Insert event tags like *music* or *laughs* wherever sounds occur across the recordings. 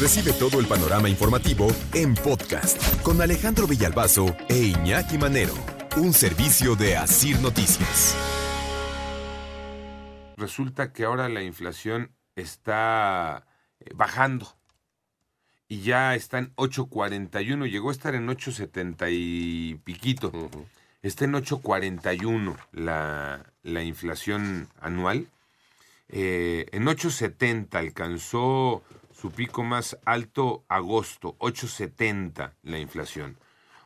Recibe todo el panorama informativo en podcast con Alejandro Villalbazo e Iñaki Manero, un servicio de Asir Noticias. Resulta que ahora la inflación está eh, bajando y ya está en 8.41, llegó a estar en 8.70 y piquito. Está en 8.41 la, la inflación anual. Eh, en 8.70 alcanzó su pico más alto agosto, 8.70 la inflación.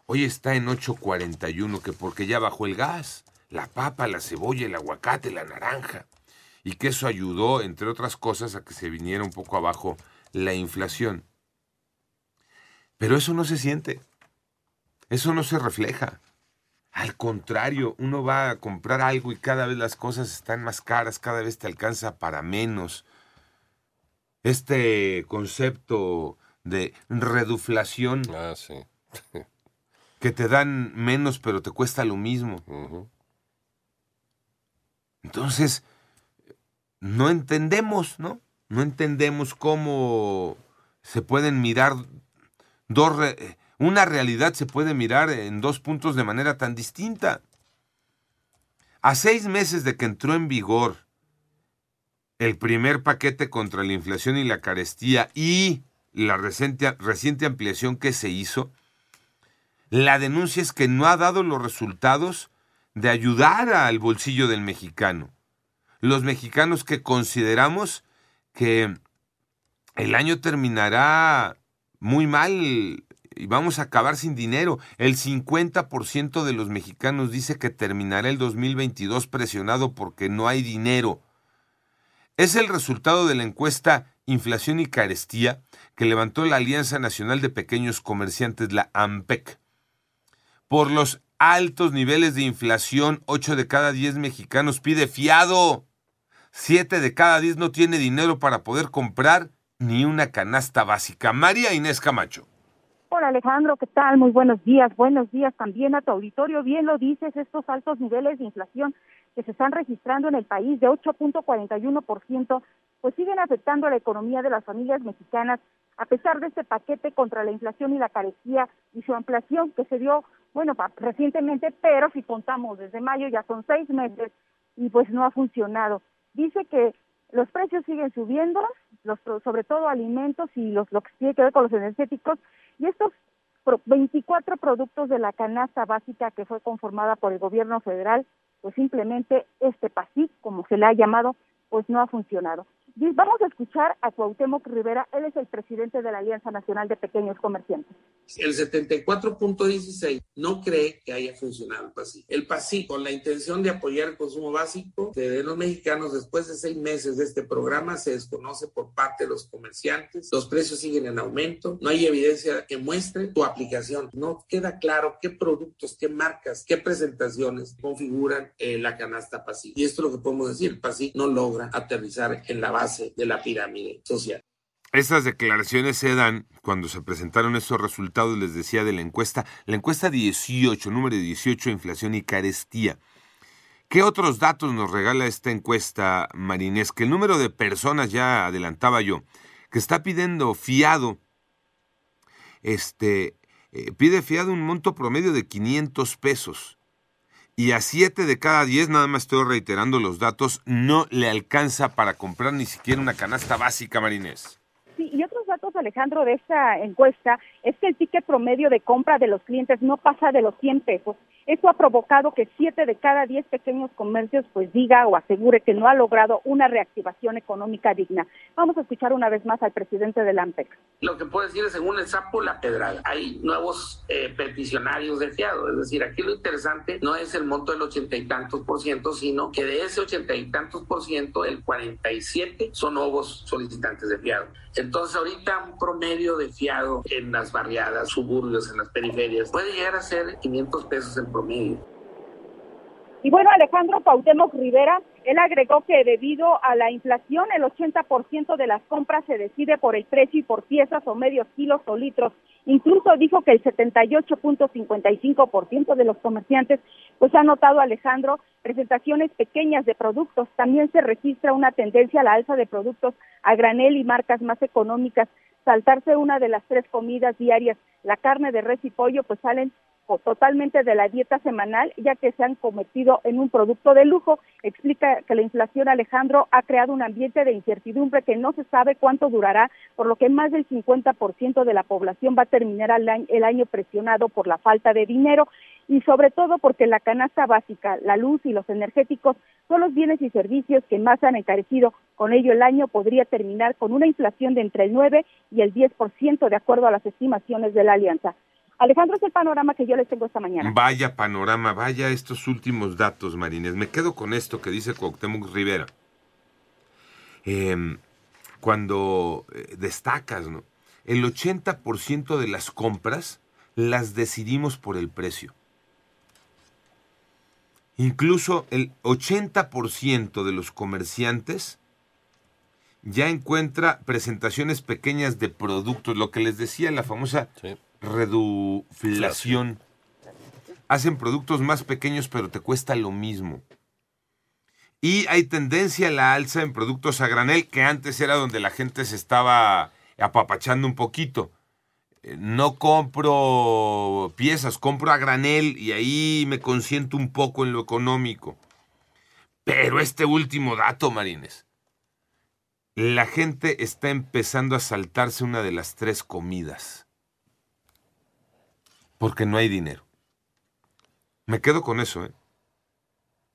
Hoy está en 8.41, que porque ya bajó el gas, la papa, la cebolla, el aguacate, la naranja. Y que eso ayudó, entre otras cosas, a que se viniera un poco abajo la inflación. Pero eso no se siente. Eso no se refleja. Al contrario, uno va a comprar algo y cada vez las cosas están más caras, cada vez te alcanza para menos este concepto de reduflación. Ah, sí. *laughs* que te dan menos pero te cuesta lo mismo. Entonces, no entendemos, ¿no? No entendemos cómo se pueden mirar dos... una realidad se puede mirar en dos puntos de manera tan distinta. A seis meses de que entró en vigor el primer paquete contra la inflación y la carestía y la reciente, reciente ampliación que se hizo, la denuncia es que no ha dado los resultados de ayudar al bolsillo del mexicano. Los mexicanos que consideramos que el año terminará muy mal y vamos a acabar sin dinero. El 50% de los mexicanos dice que terminará el 2022 presionado porque no hay dinero. Es el resultado de la encuesta Inflación y Carestía que levantó la Alianza Nacional de Pequeños Comerciantes, la AMPEC. Por los altos niveles de inflación, 8 de cada 10 mexicanos pide fiado. 7 de cada 10 no tiene dinero para poder comprar ni una canasta básica. María Inés Camacho. Hola Alejandro, ¿qué tal? Muy buenos días. Buenos días también a tu auditorio. Bien lo dices, estos altos niveles de inflación que se están registrando en el país de 8.41%, pues siguen afectando a la economía de las familias mexicanas, a pesar de este paquete contra la inflación y la carecía y su ampliación que se dio, bueno, recientemente, pero si contamos desde mayo ya son seis meses y pues no ha funcionado. Dice que los precios siguen subiendo, los, sobre todo alimentos y los, lo que tiene que ver con los energéticos, y estos 24 productos de la canasta básica que fue conformada por el gobierno federal pues simplemente este PASIC, como se le ha llamado, pues no ha funcionado. Vamos a escuchar a Cuauhtémoc Rivera, él es el presidente de la Alianza Nacional de Pequeños Comerciantes. El 74.16 no cree que haya funcionado el PASI. El PASI, con la intención de apoyar el consumo básico de los mexicanos después de seis meses de este programa, se desconoce por parte de los comerciantes. Los precios siguen en aumento. No hay evidencia que muestre tu aplicación. No queda claro qué productos, qué marcas, qué presentaciones configuran eh, la canasta PASI. Y esto es lo que podemos decir. El PASI no logra aterrizar en la base de la pirámide social. Estas declaraciones se dan cuando se presentaron estos resultados, les decía, de la encuesta, la encuesta 18, número 18, inflación y carestía. ¿Qué otros datos nos regala esta encuesta, Marinés? Que el número de personas, ya adelantaba yo, que está pidiendo fiado, este, eh, pide fiado un monto promedio de 500 pesos. Y a 7 de cada 10, nada más estoy reiterando los datos, no le alcanza para comprar ni siquiera una canasta básica, Marinés. Sí, y otros datos, Alejandro, de esta encuesta es que el ticket promedio de compra de los clientes no pasa de los 100 pesos Esto ha provocado que siete de cada diez pequeños comercios pues diga o asegure que no ha logrado una reactivación económica digna. Vamos a escuchar una vez más al presidente de la AMPEC. Lo que puedo decir es, según el sapo, la pedrada. Hay nuevos eh, peticionarios de fiado. Es decir, aquí lo interesante no es el monto del ochenta y tantos por ciento, sino que de ese ochenta y tantos por ciento, el 47 son nuevos solicitantes de fiado. Entonces, ahorita un promedio de fiado en las barriadas, suburbios, en las periferias, puede llegar a ser 500 pesos en Y bueno, Alejandro Pautemos Rivera, él agregó que debido a la inflación, el 80% de las compras se decide por el precio y por piezas o medios kilos o litros. Incluso dijo que el 78.55% de los comerciantes pues ha notado Alejandro presentaciones pequeñas de productos. También se registra una tendencia a la alza de productos a granel y marcas más económicas. Saltarse una de las tres comidas diarias, la carne de res y pollo, pues salen totalmente de la dieta semanal, ya que se han convertido en un producto de lujo. Explica que la inflación, Alejandro, ha creado un ambiente de incertidumbre que no se sabe cuánto durará, por lo que más del 50% de la población va a terminar el año presionado por la falta de dinero y sobre todo porque la canasta básica, la luz y los energéticos son los bienes y servicios que más han encarecido. Con ello, el año podría terminar con una inflación de entre el 9 y el 10% de acuerdo a las estimaciones de la alianza. Alejandro, es el panorama que yo les tengo esta mañana. Vaya panorama, vaya estos últimos datos, Marines. Me quedo con esto que dice Cuauhtémoc Rivera. Em, cuando eh, destacas, ¿no? El 80% de las compras las decidimos por el precio. Incluso el 80% de los comerciantes ya encuentra presentaciones pequeñas de productos, lo que les decía la famosa reduflación. Hacen productos más pequeños pero te cuesta lo mismo. Y hay tendencia a la alza en productos a granel, que antes era donde la gente se estaba apapachando un poquito. Eh, no compro piezas, compro a granel y ahí me consiento un poco en lo económico. Pero este último dato, Marines. La gente está empezando a saltarse una de las tres comidas porque no hay dinero. Me quedo con eso, ¿eh?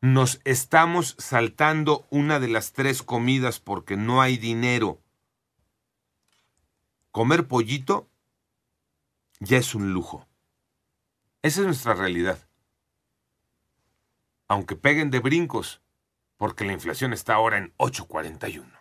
Nos estamos saltando una de las tres comidas porque no hay dinero. Comer pollito ya es un lujo. Esa es nuestra realidad. Aunque peguen de brincos, porque la inflación está ahora en 841.